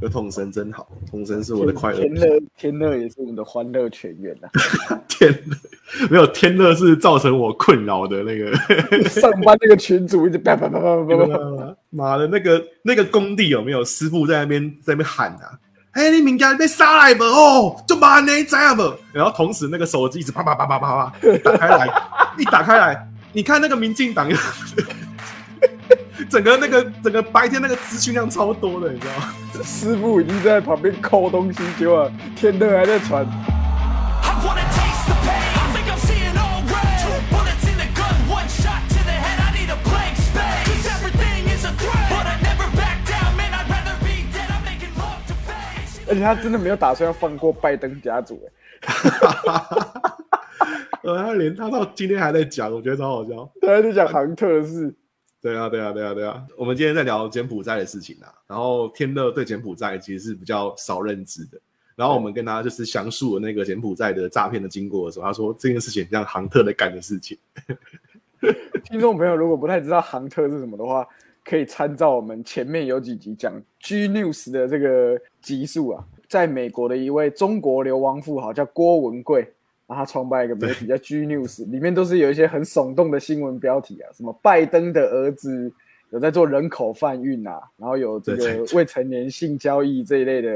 有统神真好，统神是我的快乐。天 乐天乐也是我们的欢乐泉源呐。天乐没有天乐是造成我困扰的那个。上班那个群主一直叭叭叭叭叭叭，妈的，那个那个工地有没有师傅在那边在那边喊啊？哎，你明天被杀来不？哦，就把你这样不？然后同时那个手机一直啪啪啪啪啪啪打开来，一打开来，你看那个民进党。整个那个整个白天那个资讯量超多的，你知道吗？师傅已经在旁边抠东西，结果天乐还在传。而且他真的没有打算要放过拜登家族，哎，呃，他连他到今天还在讲，我觉得超好笑，他还在讲杭特的事。对啊，对啊，对啊，对啊！我们今天在聊柬埔寨的事情啊，然后天乐对柬埔寨其实是比较少认知的。然后我们跟他就是详述了那个柬埔寨的诈骗的经过的时候，他说这件事情像杭特在干的事情。听众朋友如果不太知道杭特是什么的话，可以参照我们前面有几集讲 G News 的这个集数啊，在美国的一位中国流亡富豪叫郭文贵。他创办一个媒体叫 G News，里面都是有一些很耸动的新闻标题啊，什么拜登的儿子有在做人口贩运啊，然后有这个未成年性交易这一类的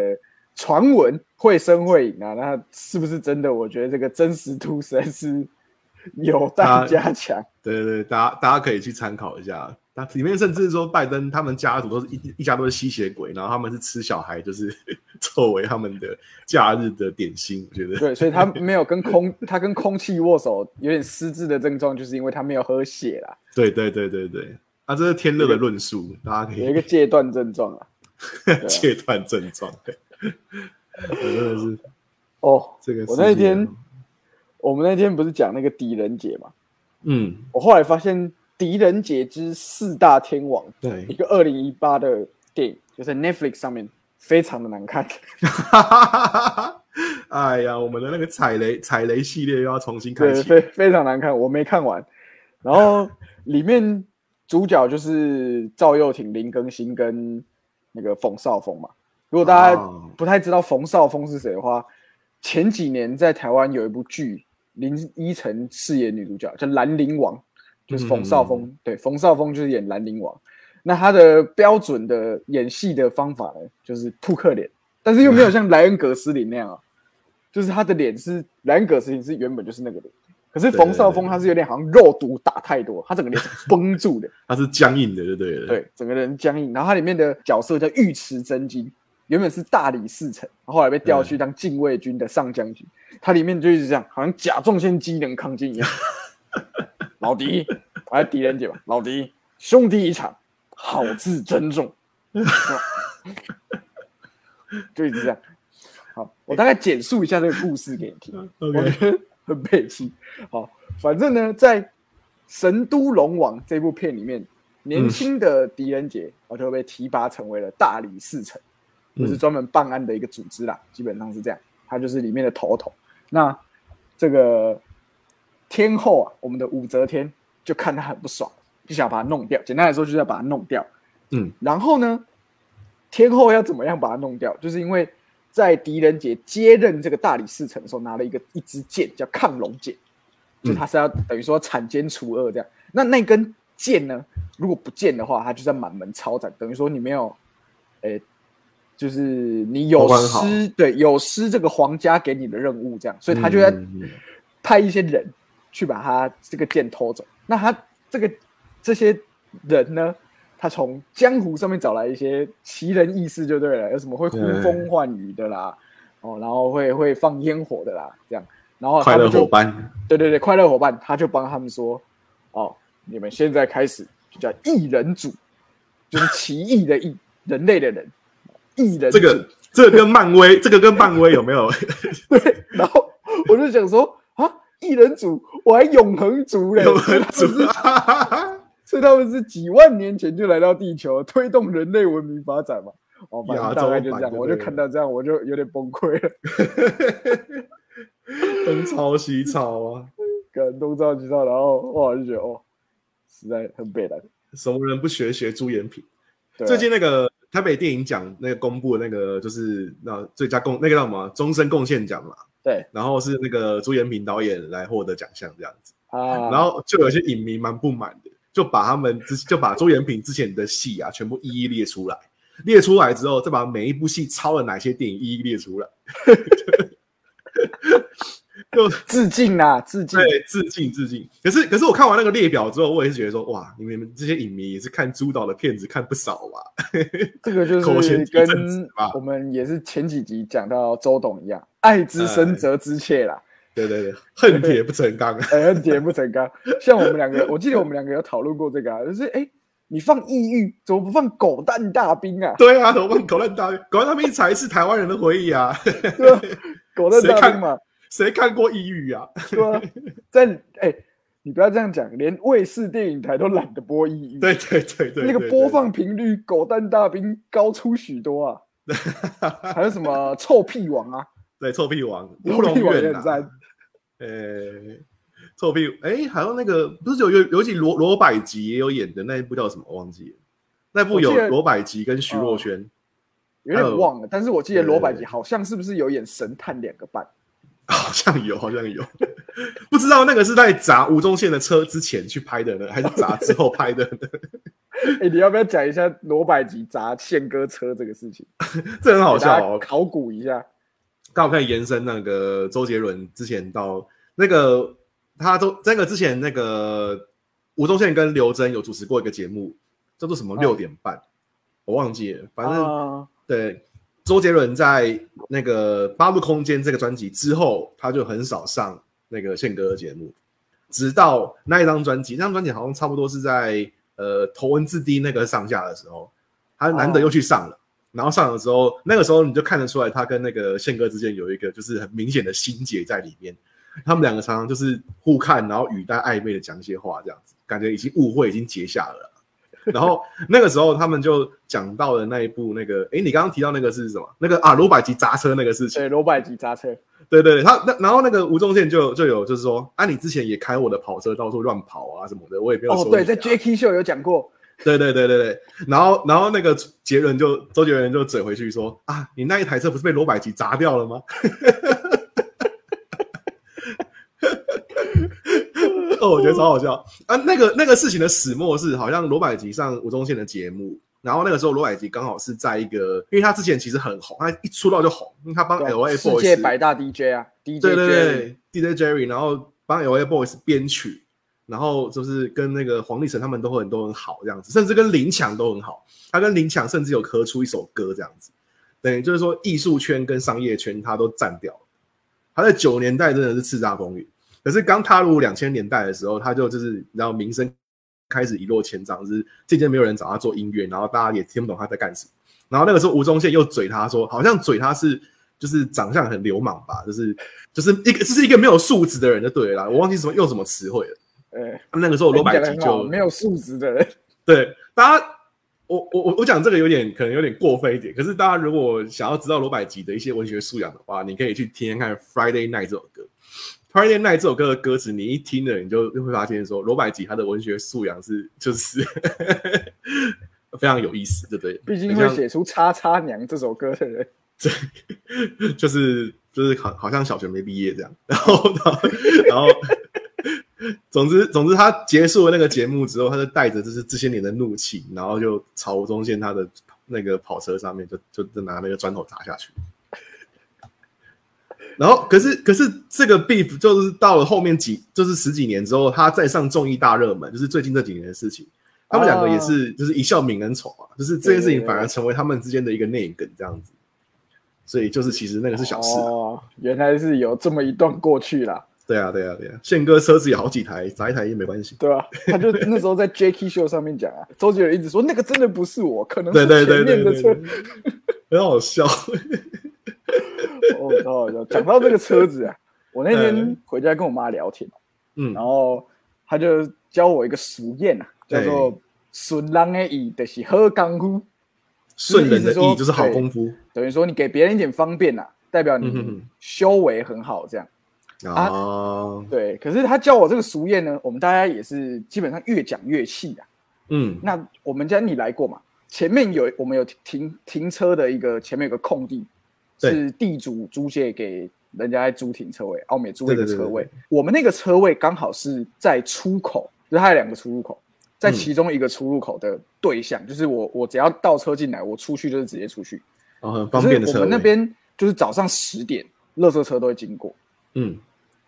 传闻，会声会影啊，那是不是真的？我觉得这个真实度实在是有待加强。对对对，大家大家可以去参考一下。那里面甚至说，拜登他们家族都是一一家都是吸血鬼，然后他们是吃小孩，就是 作为他们的假日的点心。我觉得对，所以他没有跟空，他跟空气握手有点失智的症状，就是因为他没有喝血啦。对对对对对，啊，这是天乐的论述，大家可以有一个戒断症状啊，戒断症状，真的是哦，这个我那天我们那天不是讲那个狄仁杰嘛，嗯，我后来发现。《狄仁杰之四大天王》对一个二零一八的电影，就是 Netflix 上面，非常的难看。哎呀，我们的那个踩雷踩雷系列又要重新开启，非非常难看，我没看完。然后 里面主角就是赵又廷、林更新跟那个冯绍峰嘛。如果大家不太知道冯绍峰是谁的话，前几年在台湾有一部剧，林依晨饰演女主角叫《兰陵王》。就是冯绍峰，对，冯绍峰就是演兰陵王。那他的标准的演戏的方法呢，就是扑克脸，但是又没有像莱恩·葛斯林那样啊，就是他的脸是莱恩·葛斯林是原本就是那个脸，可是冯绍峰他是有点好像肉毒打太多，他整个脸是绷住的，他是僵硬的，对对对，对，整个人僵硬。然后他里面的角色叫尉迟真金，原本是大理寺丞，后来被调去当禁卫军的上将军，他里面就一直这样，好像甲状腺机能亢进一样。老狄，还是狄仁杰吧。老狄，兄弟一场，好自珍重。就一直这样。好，我大概简述一下这个故事给你听。我觉得很悲戚。好，反正呢，在《神都龙王》这部片里面，年轻的狄仁杰，我就被提拔成为了大理寺丞，就是专门办案的一个组织啦。基本上是这样，他就是里面的头头。那这个。天后啊，我们的武则天就看他很不爽，就想把他弄掉。简单来说，就是要把他弄掉。嗯，然后呢，天后要怎么样把他弄掉？就是因为在狄仁杰接任这个大理寺丞的时候，拿了一个一支剑，叫亢龙剑，就他是要等于说铲奸除恶这样。那那根剑呢，如果不见的话，他就在满门抄斩，等于说你没有，诶，就是你有失，对，有失这个皇家给你的任务这样，所以他就在派一些人。去把他这个剑偷走，那他这个这些人呢？他从江湖上面找来一些奇人异士就对了，有什么会呼风唤雨的啦，哦，然后会会放烟火的啦，这样，然后快乐伙伴，对对对，快乐伙伴，他就帮他们说，哦，你们现在开始就叫异人组，就是奇异的异，人类的人，异人。这个这个跟漫威，这个跟漫威有没有？对，然后我就想说。异人族，我还永恒族嘞！永恒族，所以他们是几万年前就来到地球，推动人类文明发展嘛。哦，反正大概就这样，我就看到这样，我就有点崩溃了。东抄西抄啊，跟东抄西抄，然后哇，就觉得哦，实在很悲哀。什么人不学学朱延平？最近那个台北电影奖那个公布的那个就是那最佳贡那个叫什么终身贡献奖嘛，对。然后是那个朱延平导演来获得奖项这样子，啊，然后就有些影迷蛮不满的，就把他们之就把朱延平之前的戏啊全部一一列出来，列出来之后再把每一部戏抄了哪些电影一一列出来，就致敬啊，致敬。对，致敬致敬。可是可是我看完那个列表之后，我也是觉得说，哇，你们这些影迷也是看朱导的片子看不少吧？这个就是跟我们也是前几集讲到周董一样，爱之深责之切啦，对对对，恨铁不成钢。哎，恨铁不成钢。像我们两个，我记得我们两个有讨论过这个啊，就是哎，你放抑郁，怎么不放狗蛋大兵啊？对啊，怎么放狗蛋大兵，狗蛋大兵才是台湾人的回忆啊！对吧？狗蛋大兵嘛，谁看过抑郁啊？对吧？在哎，你不要这样讲，连卫视电影台都懒得播抑郁，对对对对，那个播放频率，狗蛋大兵高出许多啊。还有什么臭屁王啊？对臭屁王、臭乌龙屁王也院很赞啊，呃，臭屁哎，还有那个不是有有有一集罗罗百吉也有演的那一部叫什么？我忘记了。那部有罗百吉跟徐若瑄，有点忘了，但是我记得罗百吉好像是不是有演神探两个半？好像有，好像有，不知道那个是在砸吴宗宪的车之前去拍的呢，还是砸之后拍的呢？哎，你要不要讲一下罗百吉砸宪哥车这个事情？这很好笑哦。考古一下。刚好可以延伸那个周杰伦之前到那个他周那个之前那个吴宗宪跟刘真有主持过一个节目，叫做什么哦六点半，我忘记了，反正、啊对。周杰伦在那个《八度空间》这个专辑之后，他就很少上那个宪哥的节目，直到那一张专辑，那张专辑好像差不多是在呃头文字 D 那个上架的时候，他难得又去上了。然后上的时候，那个时候你就看得出来，他跟那个宪哥之间有一个就是很明显的心结在里面。他们两个常常就是互看，然后语带暧昧的讲一些话，这样子，感觉已经误会已经结下了。然后那个时候他们就讲到了那一部那个，哎，你刚刚提到那个是什么？那个啊，罗百吉砸车那个事情。对，罗百吉砸车。对对对，他那然后那个吴宗宪就就有就是说，啊，你之前也开我的跑车到处乱跑啊什么的，我也没有说，哦对，在 Jacky 秀有讲过。对对对对对，然后然后那个杰伦就周杰伦就嘴回去说啊，你那一台车不是被罗百吉砸掉了吗？哦，我觉得超好笑啊！那个那个事情的始末是，好像罗百吉上吴宗宪的节目，然后那个时候罗百吉刚好是在一个，因为他之前其实很红，他一出道就红，因为他帮 L A 世 Boys 界百大 DJ 啊，DJ 对对对，DJ Jerry，然后帮 L A Boys 编曲，然后就是跟那个黄立成他们都很都很好这样子，甚至跟林强都很好。他跟林强甚至有合出一首歌这样子，等于就是说艺术圈跟商业圈他都占掉了。他在九年代真的是叱咤风云，可是刚踏入两千年代的时候，他就就是然后名声开始一落千丈，就是渐渐没有人找他做音乐，然后大家也听不懂他在干什么。然后那个时候吴宗宪又嘴他说，好像嘴他是就是长相很流氓吧，就是就是一个就是一个没有素质的人就对了啦，我忘记什么用什么词汇了。呃，那个时候罗百吉就没有素质的人，对大家，我我我我讲这个有点可能有点过分一点，可是大家如果想要知道罗百吉的一些文学素养的话，你可以去听听看《Friday Night》这首歌。《Friday Night》这首歌的歌词，你一听了，你就会发现说，罗百吉他的文学素养是 就是非常有意思，对不对？毕竟会写出《叉叉娘》这首歌的人，就是就是好好像小学没毕业这样，然后然后然后，总之总之他结束了那个节目之后，他就带着就是这些年的怒气，然后就朝吴宗宪他的那个跑车上面就就就拿那个砖头砸下去。然后，可是可是这个 beef 就是到了后面几，就是十几年之后，他再上综艺大热门，就是最近这几年的事情。他们两个也是，就是一笑泯恩仇啊，就是这件事情反而成为他们之间的一个内梗这样子。所以就是其实那个是小事、啊，哦，原来是有这么一段过去啦，对啊，对啊，对啊。宪哥车子有好几台，砸一台也没关系。对啊、他就那时候在 Jacky 秀上面讲啊，周杰伦一直说那个真的不是我，可能是对面的车对，。很好笑。哦，超好笑。讲到这个车子啊，我那天嗯回家跟我妈聊天，嗯然后她就教我一个俗谚啊，叫做“顺人的意就是好功夫顺人的意思就是好功夫”，等于说你给别人一点方便啊，代表你修为很好这样。啊。对，可是他教我这个俗谚呢，我们大家也是基本上越讲越气啊。嗯那我们家你来过嘛？前面有我们有停停车的一个前面有个空地，对是地主租借给人家在租停车位，澳美租一个车位。我们那个车位刚好是在出口，就是它有两个出入口，在嗯其中一个出入口的对象，就是我我只要倒车进来，我出去就是直接出去。哦，方便的车我。们那边就是早上十点，垃圾车都会经过。嗯，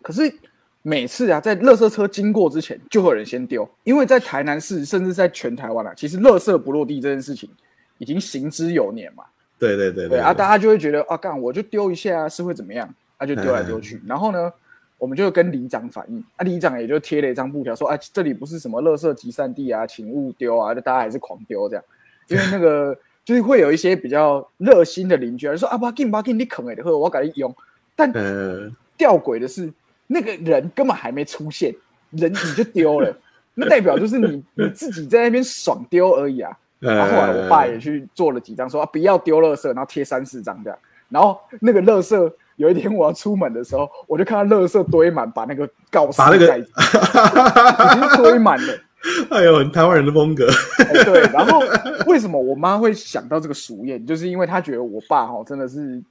可是每次啊，在垃圾车经过之前，就会有人先丢，因为在台南市，甚至在全台湾啊，其实垃圾不落地这件事情已经行之有年嘛。对对对对啊，大家就会觉得啊，干我就丢一下啊，是会怎么样？他、就丢来丢去。然后呢，我们就跟里长反映，啊，里长也就贴了一张布条说，啊，这里不是什么垃圾集散地啊，请勿丢啊，就大家还是狂丢这样，因为那个 就是会有一些比较热心的邻居啊，就说啊，把给把给你啃哎的，我赶紧用。但呃，吊诡的是，那个人根本还没出现，人你就丢了，那代表就是你你自己在那边爽丢而已啊。然后后来我爸也去做了几张，说啊不要丢垃圾，然后贴三四张这样。然后那个垃圾，有一天我要出门的时候，我就看到垃圾堆满，把那个告示把那个盖已经堆满了。哎呦，很台湾人的风格。哎对，然后为什么我妈会想到这个俗谚，就是因为她觉得我爸哈真的是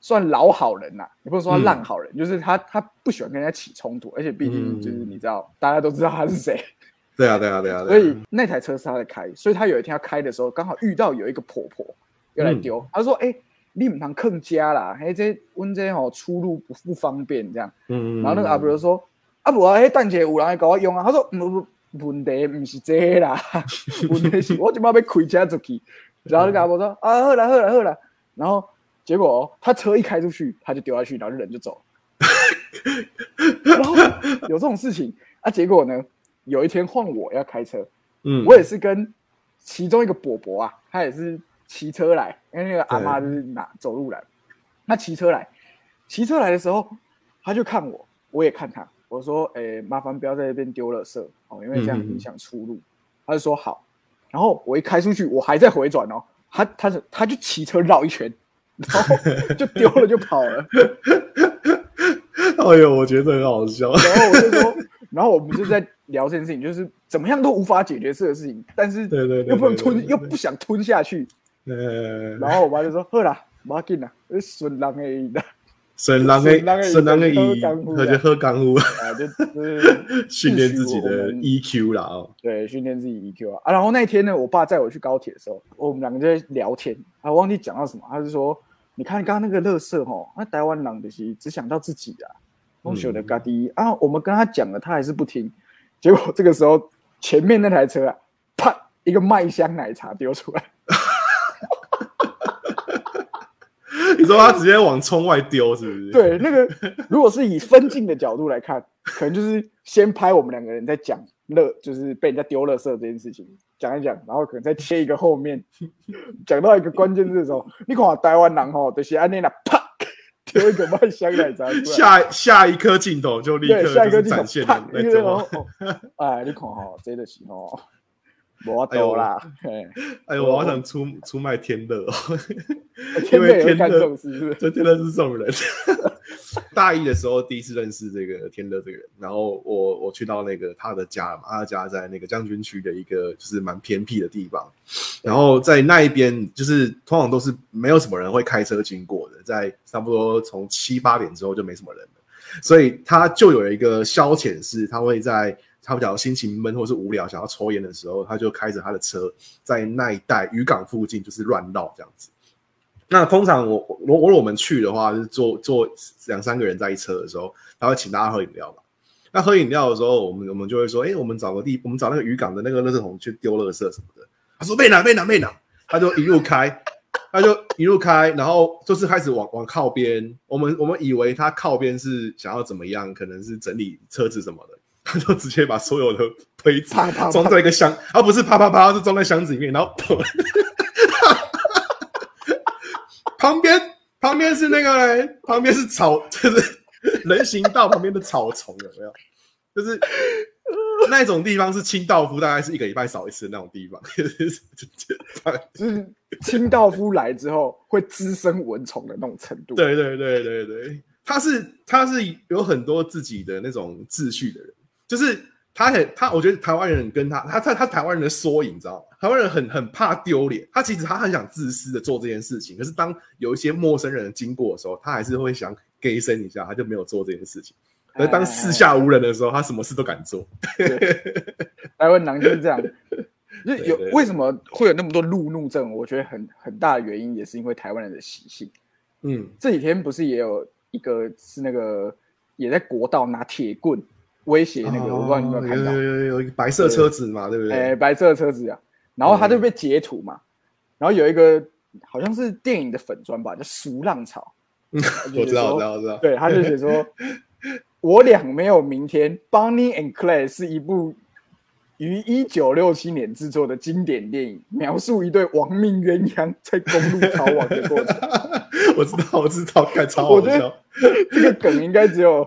算老好人呐、也不能说他烂好人，就是他他不喜欢跟人家起冲突，而且毕竟就是你知道，大家都知道他是谁，对啊，对啊，对啊。所以那台车是他在开，所以他有一天要开的时候，刚好遇到有一个婆婆要来丢，他说：“哎、你唔通坑家啦，嘿，这温这吼出入不不方便这样。”嗯，然后那个阿伯就说：“啊不啊，迄蛋姐有人来搞我用啊。”他说：“不不，问题不是这个啦，问题是 我今摆要开车出去。”然后那个阿伯说：“啊，好啦好啦好啦。”然后结果哦他车一开出去，他就丢下去，然后人就走。然后有这种事情啊，结果呢，有一天换我要开车，嗯，我也是跟其中一个伯伯啊，他也是骑车来，因为那个阿妈就是拿走路来，他骑车来，骑车来的时候，他就看我，我也看他，我说：“哎、麻烦不要在这边丢垃圾哦，因为这样影响出路。他就说：“好。”然后我一开出去，我还在回转哦，他他是他就骑车绕一圈，然后就丢了就跑了。哎呦，我觉得很好笑。然后我就说，然后我们就在聊这件事情，就是怎么样都无法解决这个事情，但是对对对又不能吞，又不想吞下去。呃，然后我爸就说：“好啦，不要紧啦，是顺人的意的，省人省人的的省人的喝以，干呼而且喝干呼，啊，就就是 训练自己的们 EQ 啦哦。对训练自己 EQ 啊啊。然后那天呢，我爸载我去高铁的时候，我们两个就在聊天，啊，忘记讲到什么，他就说：你看刚刚那个乐色吼，那台湾人就是只想到自己啊，东西的嘎滴啊，我们跟他讲了，他还是不听。结果这个时候，前面那台车啊，啪，一个麦香奶茶丢出来。”你说他直接往窗外丢，是不是？，对，那个如果是以分镜的角度来看，可能就是先拍我们两个人在讲乐，就是被人家丢垃圾这件事情，讲一讲，然后可能再切一个后面，讲到一个关键字的时候，你看台湾人吼，就是安尼啦，啪，丢一个麦香奶茶出来。下下一颗镜头就立刻，下一就展现啪了，那种。哦，哎，你看哈，真的是哦，我走啦，哎呦，我好想出出卖天乐哦，因为天乐？这天乐是这种人。大一的时候第一次认识这个天乐这个人，然后我我去到那个他的家嘛，他的家在那个将军区的一个就是蛮偏僻的地方，然后在那一边就是通常都是没有什么人会开车经过的，在差不多从七八点之后就没什么人了，所以他就有一个消遣是，他会在他比较心情闷或是无聊想要抽烟的时候，他就开着他的车在那一带渔港附近就是乱绕这样子。那通常我我如果我们去的话，是坐坐两三个人在一车的时候，他会请大家喝饮料嘛。那喝饮料的时候，我们我们就会说，哎、我们找个地，我们找那个渔港的那个垃圾桶去丢垃圾什么的。他说被拿被拿被拿，他就一路开，他就一路开，然后就是开始往往靠边。我们我们以为他靠边是想要怎么样，可能是整理车子什么的，他就直接把所有的杯子装在一个箱，而不是啪啪啪，是装在箱子里面，然后旁边旁边是那个嘞，旁边是草，就是人行道旁边的草丛，有没有？就是那种地方是清道夫，大概是一个礼拜扫一次的那种地方，就是就是清道夫来之后会滋生蚊虫的那种程度。对对对对对，他是他是有很多自己的那种秩序的人，就是他很他，我觉得台湾人跟他，他他他台湾人的缩影，你知道吗？台湾人很很怕丢脸，他其实他很想自私的做这件事情，可是当有一些陌生人经过的时候，他还是会想给声一下，他就没有做这件事情。而当四下无人的时候，他什么事都敢做。台湾狼就是这样，就有为什么会有那么多路怒症？我觉得很很大的原因也是因为台湾人的习性。嗯，这几天不是也有一个是那个也在国道拿铁棍威胁那个，我不知道你有没有看到有，有有有一个白色车子嘛，对不对？哎，白色的车子啊，然后他就被截图嘛，然后有一个好像是电影的粉砖吧，叫《俗浪潮》，我知道，我知道，我知道。对，他就写说，我俩没有明天，《Bonnie and Clyde》是一部于一九六七年制作的经典电影，描述一对亡命鸳鸯在公路逃亡的过程。我知道，我知道，看超好我觉得笑。这个梗应该只有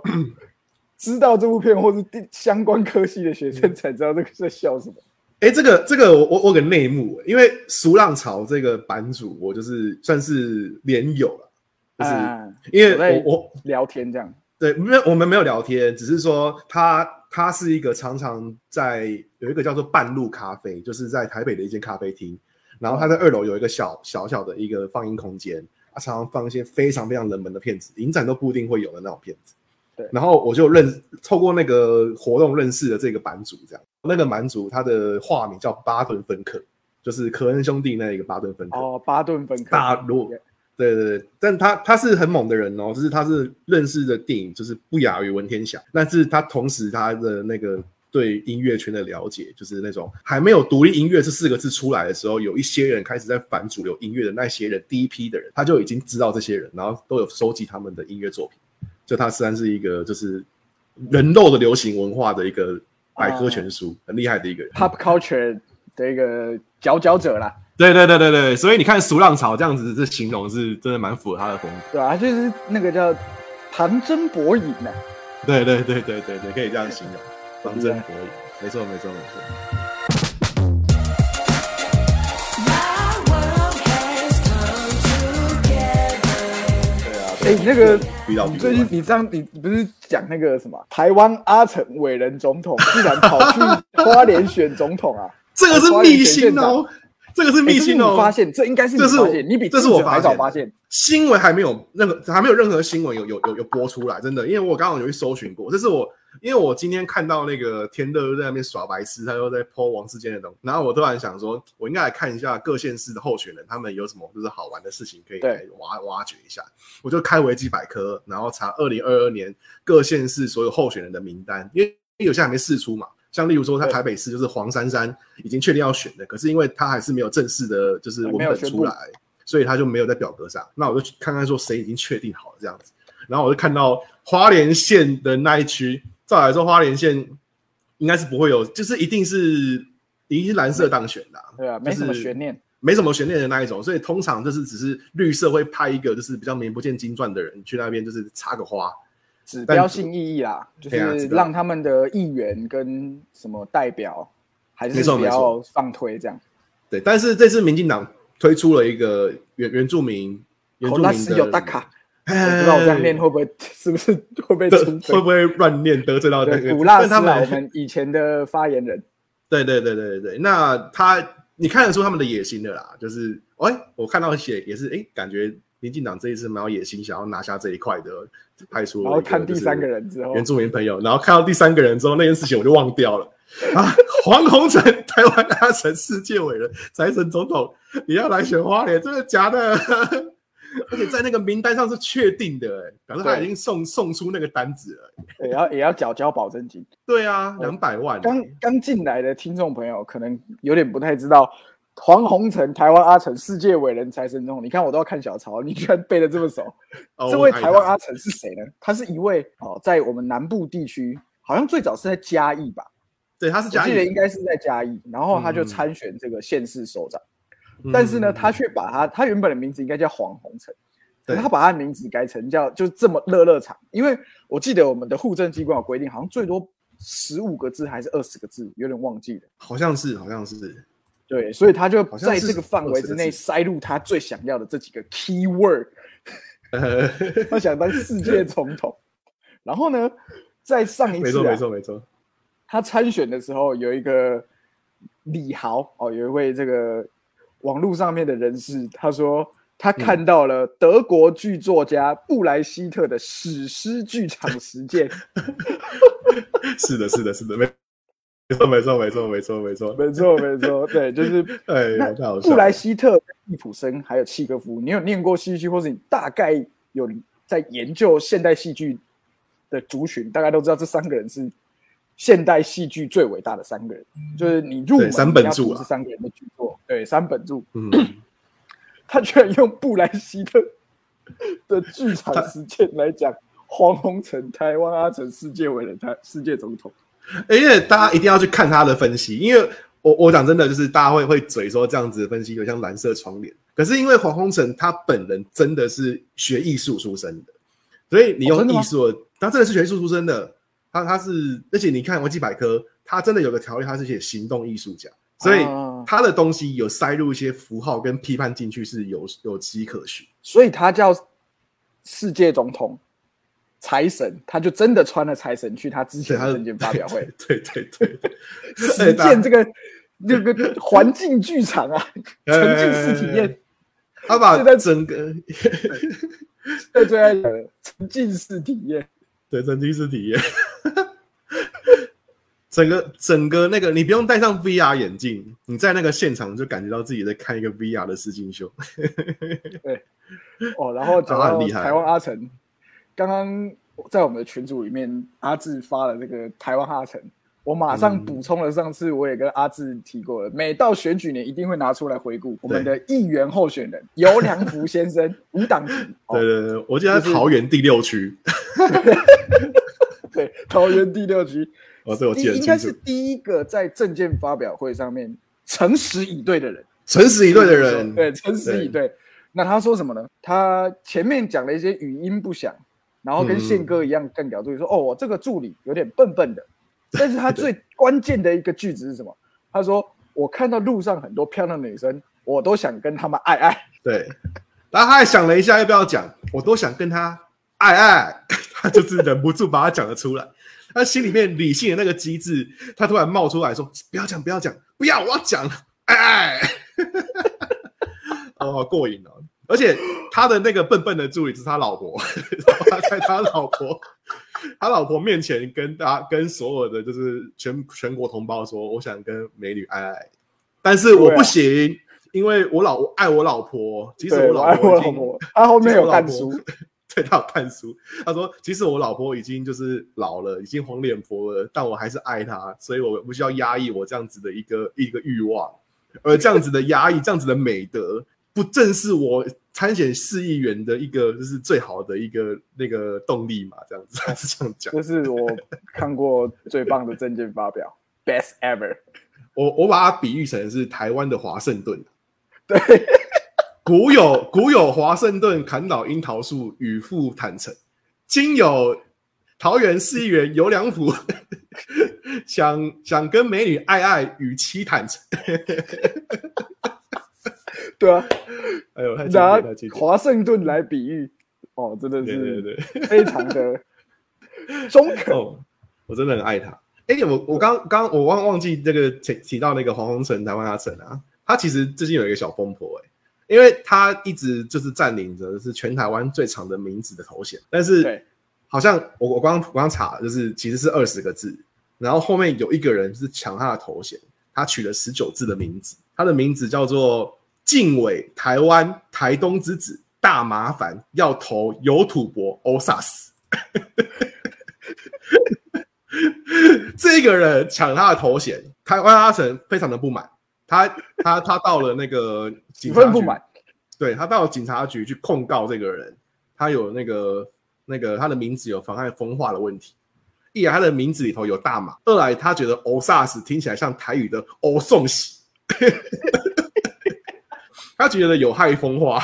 知道这部片或是地相关科系的学生才知道这个在笑什么。哎，这个这个我我我有个内幕，因为《俗浪潮》这个版主，我就是算是连友了，就是啊因为我我聊天这样，对没有我们没有聊天，只是说他他是一个常常在有一个叫做半路咖啡，就是在台北的一间咖啡厅，然后他在二楼有一个小小小的一个放映空间，他常常放一些非常非常冷门的片子，影展都不一定会有的那种片子。对。然后我就认透过那个活动认识了这个版主，这样。那个版主他的化名叫巴顿芬克，就是科恩兄弟那一个巴顿芬克。哦，巴顿芬克。大陆。对对对，但他他是很猛的人哦，就是他是认识的电影就是不亚于文天祥，但是他同时他的那个对音乐圈的了解，就是那种还没有独立音乐这四个字出来的时候，有一些人开始在反主流音乐的那些人，第一批的人他就已经知道这些人，然后都有收集他们的音乐作品，就他实在是一个就是人肉的流行文化的一个百科全书，很厉害的一个人。pop culture 的一个佼佼者啦，对对对对对，所以你看《俗浪潮》这样子，这形容是真的蛮符合他的风格。对吧、啊？就是那个叫旁征博引呐，对对对对对对，可以这样形容，旁征博引，没错没错没错。哎、那个你最近你这样，你不是讲那个什么台湾阿成伟人总统，竟然跑去花莲选总统啊？这个是秘辛哦，这个是秘辛哦。发现，这应该是你这是你比这是我还早发现。新闻还没有任何还没有任何新闻有有有有播出来，真的，因为我刚好有去搜寻过，这是我因为我今天看到那个天乐在那边耍白痴，他又在 po 王世坚的东西，然后我突然想说，我应该来看一下各县市的候选人他们有什么就是好玩的事情可以挖挖掘一下，我就开维基百科，然后查二零二二年各县市所有候选人的名单，因为有些还没释出嘛。像例如说，他台北市就是黄珊珊已经确定要选的，可是因为他还是没有正式的，就是文本出来，所以他就没有在表格上。那我就去看看说谁已经确定好了这样子，然后我就看到花莲县的那一区，照理来说花莲县应该是不会有，就是一定是一定是蓝色当选的啊、对啊，没什么悬念。没什么悬念的那一种，所以通常就是只是绿色会派一个就是比较名不见经传的人去那边，就是插个花。指标性意义啦，就是让他们的议员跟什么代表还是没错不要放推这样。对，但是这次民进党推出了一个原原住民原住民的，不知道我这样念会不会 是不是会被得出？会不会乱念得罪到那对，个？古他们我们以前的发言人，对对对对对对，那他你看得出他们的野心的啦，就是哎，我看到写也是哎，感觉民进党这一次蛮有野心，想要拿下这一块的，派出了然后看第三个人之后，原住民朋友，然后看到第三个人之后，那件事情我就忘掉了 啊！黄宏成，台湾阿成世界伟人，财神总统，你要来选花莲，真的假的？而且在那个名单上是确定的、欸，表示他已经送送出那个单子了、也要也要缴交保证金。对啊，两百万、刚刚进来的听众朋友可能有点不太知道，黄宏成、台湾阿成、世界伟人财神中，你看我都要看小曹，你居然背的这么熟。哦这位台湾阿成是谁呢？他是一位哦，在我们南部地区，好像最早是在嘉义吧，对，他是嘉我记得应，该是在嘉义，然后他就嗯参选这个县市首长，嗯但是呢，他却把他他原本的名字应该叫黄宏成。对他把他的名字改成叫就这么乐乐场，因为我记得我们的户政机关有规定，好像最多十五个字还是二十个字，有点忘记了。好像是好像是，对，所以他就在这个范围之内塞入他最想要的这几个 key word，呃，他想当世界总统。然后呢，在上一次没错没错没错，他参选的时候有一个李豪哦，有一位这个网络上面的人士，他说他看到了德国剧作家布莱希特的史诗剧场实践，是的，是的，是的，没没错，没错，没错，没错，没错，没错没错，对，就是 哎呀，太好笑布莱。希特、易普森还有契诃夫，你有念过戏剧，或者你大概有在研究现代戏剧的族群，大概都知道这三个人是现代戏剧最伟大的三个人。就是你入门对三本柱啊你要读这三个人的剧作，对，三本柱。嗯，他居然用布莱希特的剧场实践来讲黄宏成台湾阿成世界伟人，他世界总统。而且大家一定要去看他的分析，因为我我讲真的，就是大家会会嘴说这样子的分析有像蓝色窗帘，可是因为黄宏成他本人真的是学艺术出身的，所以你用艺术的，他真的是学艺术出身的，他他是，而且你看维基百科，他真的有个条例，他是写行动艺术家，所以啊他的东西有塞入一些符号跟批判进去是有有迹可循。所以他叫世界总统财神，他就真的穿了财神去他之前，的证件发表会，对对对对，实践这个这个环境剧场啊，沉浸式体验，他把现在整个对最爱的沉浸式体验。对沉浸式体验，整个整个那个你不用戴上 VR 眼镜，你在那个现场就感觉到自己在看一个 VR 的试镜秀。哦，然后讲到台湾阿成，刚刚在我们的群组里面，阿志发了这个台湾阿成，我马上嗯。补充了上次我也跟阿志提过了，每到选举年一定会拿出来回顾我们的议员候选人尤良福先生无党籍，哦对对对，我记得在桃园第六区，对，桃园第六区，哦，这我第记得很应该是。第一个在证件发表会上面诚实以对的人。诚实以对的人，对，诚实以对。那他说什么呢？他前面讲了一些语音不详，然后跟嗯宪哥一样干屌助理说：“哦，我这个助理有点笨笨的。”但是他 最关键的一个句子是什么？他说：“我看到路上很多漂亮的女生，我都想跟她们爱爱。对。然后他还想了一下要不要讲，我都想跟他爱爱，他就是忍不住把它讲了出来。他心里面理性的那个机制，他突然冒出来说：“不要讲，不要讲，不要，我要讲，爱爱。” 哦，好过瘾哦！而且他的那个笨笨的助理是他老婆，他 在他老婆他老婆面前跟大家跟所有的就是全全国同胞说，我想跟美女爱爱，但是我不行，因为我老我爱我老婆，即使，我老婆已经我老婆。他后面有看其实我老书，对他有看书，他说其实我老婆已经就是老了，已经黄脸婆了，但我还是爱她，所以我不需要压抑我这样子的一个一个欲望，而这样子的压抑，这样子的美德，不正是我参选市议员的一个就是最好的一个那个动力嘛？这样子他是这样讲。这是我看过最棒的证件发表，best ever。我我把它比喻成是台湾的华盛顿。对，古有古有华盛顿砍倒樱桃树，与父坦诚；今有桃园市议员尤良福想想跟美女爱爱，与妻坦诚。对啊，哎呦，拿！华盛顿来比喻，哦，真的是对，非常的 中肯。哦，我真的很爱他。哎、我我刚刚我忘忘记这个提提到那个黄宏成台湾阿成啊，他其实最近有一个小风波哎、因为他一直就是占领着是全台湾最长的名字的头衔，但是对好像我我刚我刚查就是其实是二十个字，然后后面有一个人是抢他的头衔，他取了十九字的名字，他的名字叫做晋伟台湾台东之子，大麻烦要投有土博欧萨斯。这个人抢他的头衔，台湾阿成非常的不满，他他他到了那个警察局，分不满，对他到了警察局去控告这个人，他有那个那个他的名字有妨碍风化的问题。一来他的名字里头有大马，二来他觉得欧萨斯听起来像台语的欧送喜，他觉得有害风化。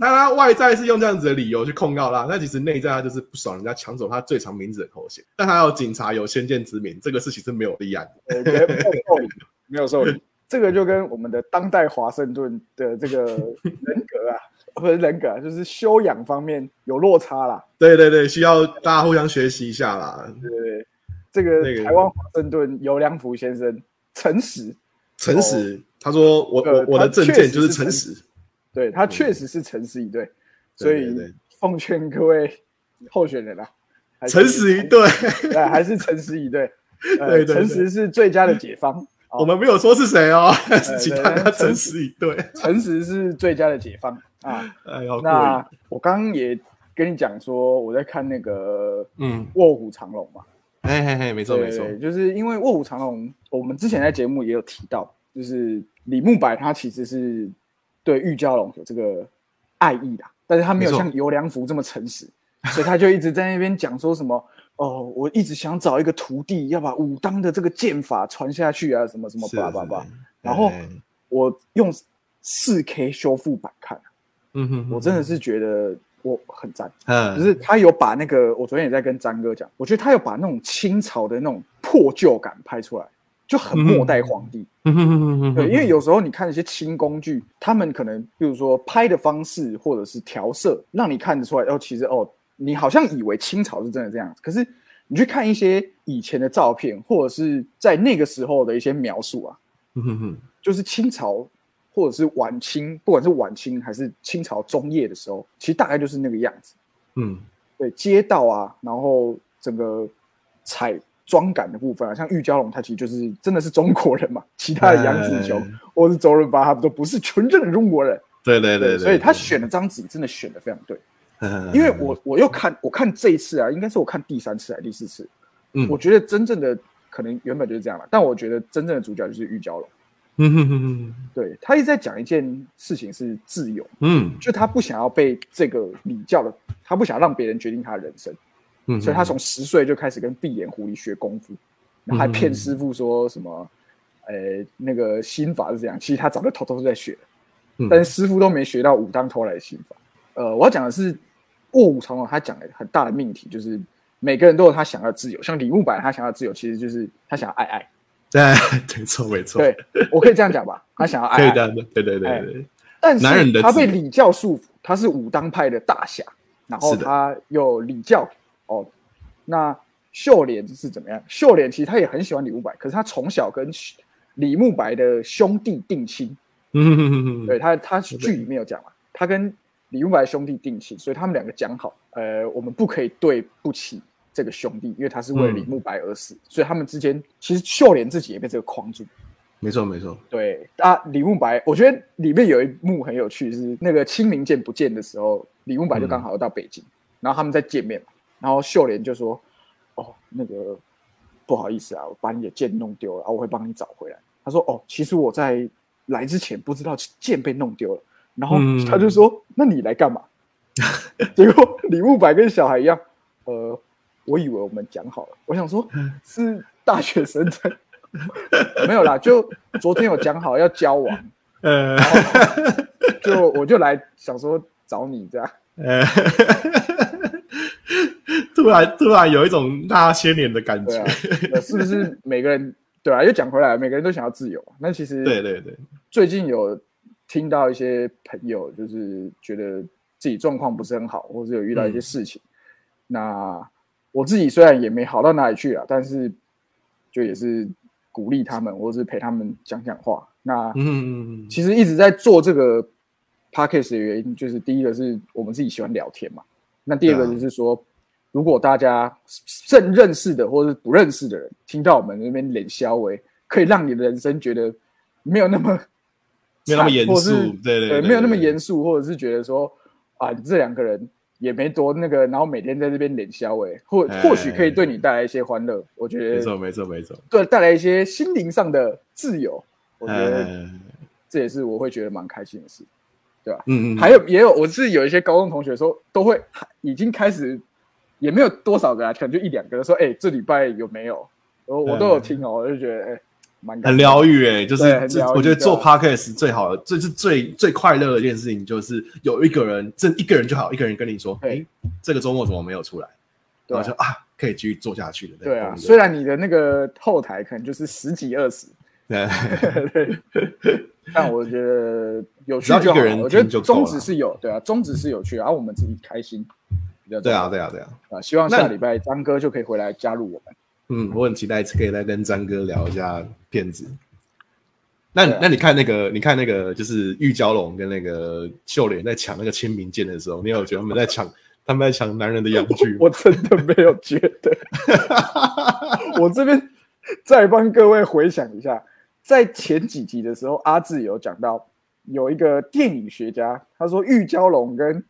但但他外在是用这样子的理由去控告他，那其实内在他就是不爽人家抢走他最长名字的头衔。但他有警察有先见之明，这个事情是没有立案没有受理，没有受理。这个就跟我们的当代华盛顿的这个人格啊，不是人格、啊，就是修养方面有落差啦。对对对，需要大家互相学习一下啦。对对对，这个台湾华盛顿尤良福先生诚实，诚实，他说我呃我我的证件就是诚实。对他确实是诚实以对，所以奉劝各位候选人啊，诚实一对，对，还是诚实以对，呃对诚实是最佳的解方。哦我们没有说是谁哦，请大家诚实以对。诚实是最佳的解方啊。哎呦，那我刚刚也跟你讲说，我在看那个嗯，《卧虎藏龙》嘛，嘿嘿嘿，没错没错，就是因为《卧虎藏龙》，我们之前在节目也有提到，就是李慕白他其实是对玉娇龙有这个爱意的，但是他没有像尤良福这么诚实，所以他就一直在那边讲说什么。哦，我一直想找一个徒弟，要把武当的这个剑法传下去啊，什么什么是叭叭叭。然后哎我用四 K 修复版看，嗯哼，我真的是觉得我很赞。嗯，就是他有把那个，我昨天也在跟张哥讲，我觉得他有把那种清朝的那种破旧感拍出来，就很末代皇帝。嗯哼哼哼哼。对，因为有时候你看一些轻工剧，他们可能比如说拍的方式或者是调色，让你看得出来，哦，其实哦，你好像以为清朝是真的这样子，可是你去看一些以前的照片，或者是在那个时候的一些描述啊，嗯哼哼，就是清朝或者是晚清，不管是晚清还是清朝中叶的时候，其实大概就是那个样子。嗯。对街道啊，然后整个彩妆感的部分啊，像玉娇龙，他其实就是真的是中国人嘛，其他的杨紫琼哎或是周润发，他们都不是纯正的中国人。对对对对，所以他选的章子怡真的选的非常对。嗯，因为我我又看我看这一次啊，应该是我看第三次还是第四次，嗯我觉得真正的可能原本就是这样了，但我觉得真正的主角就是玉娇龙。嗯哼哼哼，对他一直在讲一件事情是自由，嗯就他不想要被这个礼教的，他不想让别人决定他的人生。嗯，所以他从十岁就开始跟闭眼狐狸学功夫，然后还骗师傅说什么，呃，那个心法是这样，其实他早就偷偷在学了，嗯。但是师傅都没学到武当偷来的心法。呃，我要讲的是卧虎藏龙，他讲的很大的命题就是每个人都有他想要的自由，像李慕白他想要自由，其实就是他想要爱爱。对，没错没错，对，我可以这样讲吧，他想要爱爱，可以的，对对对对，但是他被礼教束缚，他是武当派的大侠，然后他有礼教哦。那秀莲是怎么样？秀莲其实他也很喜欢李慕白，可是他从小跟李慕白的兄弟定亲，嗯对他他剧里面有讲嘛，他跟李慕白兄弟定亲，所以他们两个讲好，呃，我们不可以对不起这个兄弟，因为他是为了李慕白而死，所以他们之间其实秀莲自己也被这个框住。没错没错，对啊，李慕白，我觉得里面有一幕很有趣，是那个清明剑不见的时候，李慕白就刚好要到北京，然后他们在见面嘛，然后秀莲就说：“哦，那个不好意思啊，我把你的剑弄丢了，啊，我会帮你找回来。”他说：“哦，其实我在来之前不知道剑被弄丢了。”然后嗯他就说：“那你来干嘛？” 结果李慕白跟小孩一样，呃，我以为我们讲好了，我想说 是大学生在。没有啦，就昨天有讲好要交往，呃就我就来想说找你这样。呃，突然突然有一种大牵连的感觉是不是每个人 对啊？又讲回来，每个人都想要自由。那其实 对对对，最近有听到一些朋友，就是觉得自己状况不是很好，或者有遇到一些事情。那我自己虽然也没好到哪里去啊，但是就也是鼓励他们，或者是陪他们讲讲话。那嗯其实一直在做这个 podcast 的原因，就是第一个是我们自己喜欢聊天嘛，那第二个就是说，如果大家正认识的或者是不认识的人听到我们那边脸消微，可以让你的人生觉得没有那么没有那么严肃对对对没有那么严肃，或者是觉得说啊，你这两个人也没多那个，然后每天在这边脸消微，或哎或许可以对你带来一些欢乐，我觉得没错没错没错，对带来一些心灵上的自由，我觉得。呃这也是我会觉得蛮开心的事，对吧？嗯嗯，还有也有，我是有一些高中同学说都会已经开始，也没有多少个啊，可能就一两个说，哎、这礼拜有没有？我我都有听哦，我就觉得哎，蛮、感很动疗愈哎，就是我觉得做对。啊 podcast 最好的，最是最最快乐的一件事情，就是有一个人，这一个人就好，一个人跟你说，对。哎，这个周末怎么没有出来？然后就啊，可以继续做下去的。对啊，对虽然你的那个后台可能就是十几二十，对，但我觉得有趣只要就好一个人我觉得宗旨是有，对啊，宗旨是有趣的，然后我们自己开心对啊，要对啊，对啊。啊。希望下礼拜张哥就可以回来加入我们。嗯，我很期待可以再跟张哥聊一下片子。那啊那你看那个，你看那个，就是玉娇龙跟那个秀莲在抢那个签名剑的时候，你有觉得他们在抢，他们在抢男人的阳具吗？我真的没有觉得。我这边再帮各位回想一下，在前几集的时候，阿志有讲到有一个电影学家，他说玉娇龙跟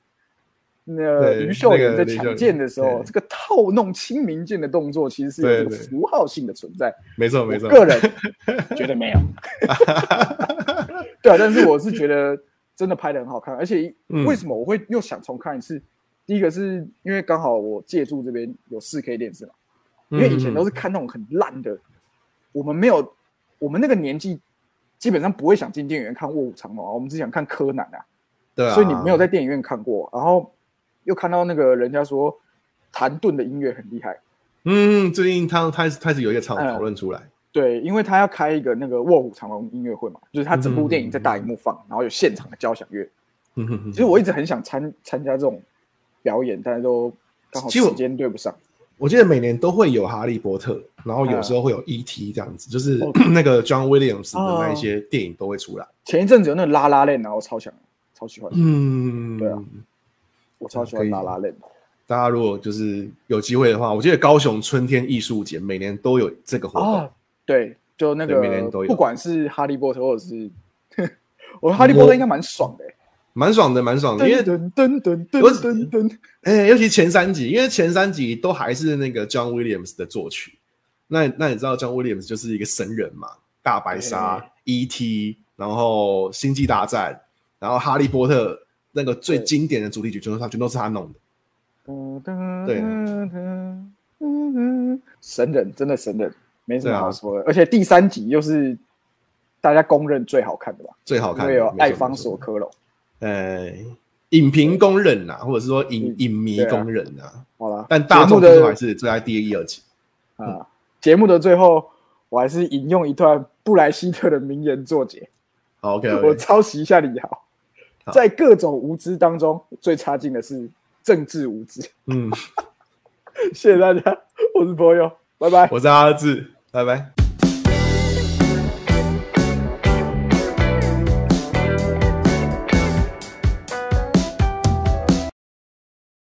那个于秀莲在那个抢剑的时候，对这个套弄清明剑的动作其实是有这个符号性的存在。没错，没错。我个人 觉得没有。对啊，但是我是觉得真的拍的很好看，而且嗯为什么我会又想重看一次？第一个是因为刚好我借住这边有四 K 电视嘛，因为以前都是是看那种很烂的，我们没有，我们那个年纪基本上不会想进电影院看《卧虎藏龙》啊，我们只想看柯南啊，对啊，所以你没有在电影院看过，然后又看到那个人家说谭盾的音乐很厉害，嗯，最近他开始开始有一个讨嗯讨论出来，对，因为他要开一个那个《卧虎藏龙》音乐会嘛，就是他整部电影在大荧幕放，然后有现场的交响乐。嗯哼哼其实我一直很想参参加这种表演，但是都刚好时间对不上。我记得每年都会有哈利波特，然后有时候会有 E.T. 这样子，就是哦 那个 John Williams 的那一些电影都会出来。前一阵子有那个拉拉链，然后超强超喜欢，嗯，对啊我超喜欢拉拉链。大家如果就是有机会的话，我记得高雄春天艺术节每年都有这个活动。啊，对，就那个每年都有不管是哈利波特或者是，我哈利波特应该蛮爽的欸，蛮爽的，蛮爽的，因为噔噔噔噔噔噔，哎、尤其前三集，因为前三集都还是那个 John Williams 的作曲。那那你知道 John Williams 就是一个神人嘛？大白鲨、E.T.，然后星际大战，然后哈利波特那个最对经典的主题曲，全都是他全都是他弄的。对神人真的神人，没什么好说的。而且第三集又是大家公认最好看的吧？最好看的因为有没错艾芳没错索科隆。呃，影评公认呐、或者是说影嗯影迷公认呐、好了，但大众的还是最爱第一、二集。啊，节目的最后，我还是引用一段布莱希特的名言作结，好 OK，, 我抄袭一下李豪。好在各种无知当中，最差劲的是政治无知。嗯，谢谢大家，我是朋友，拜拜。我是阿志，拜拜。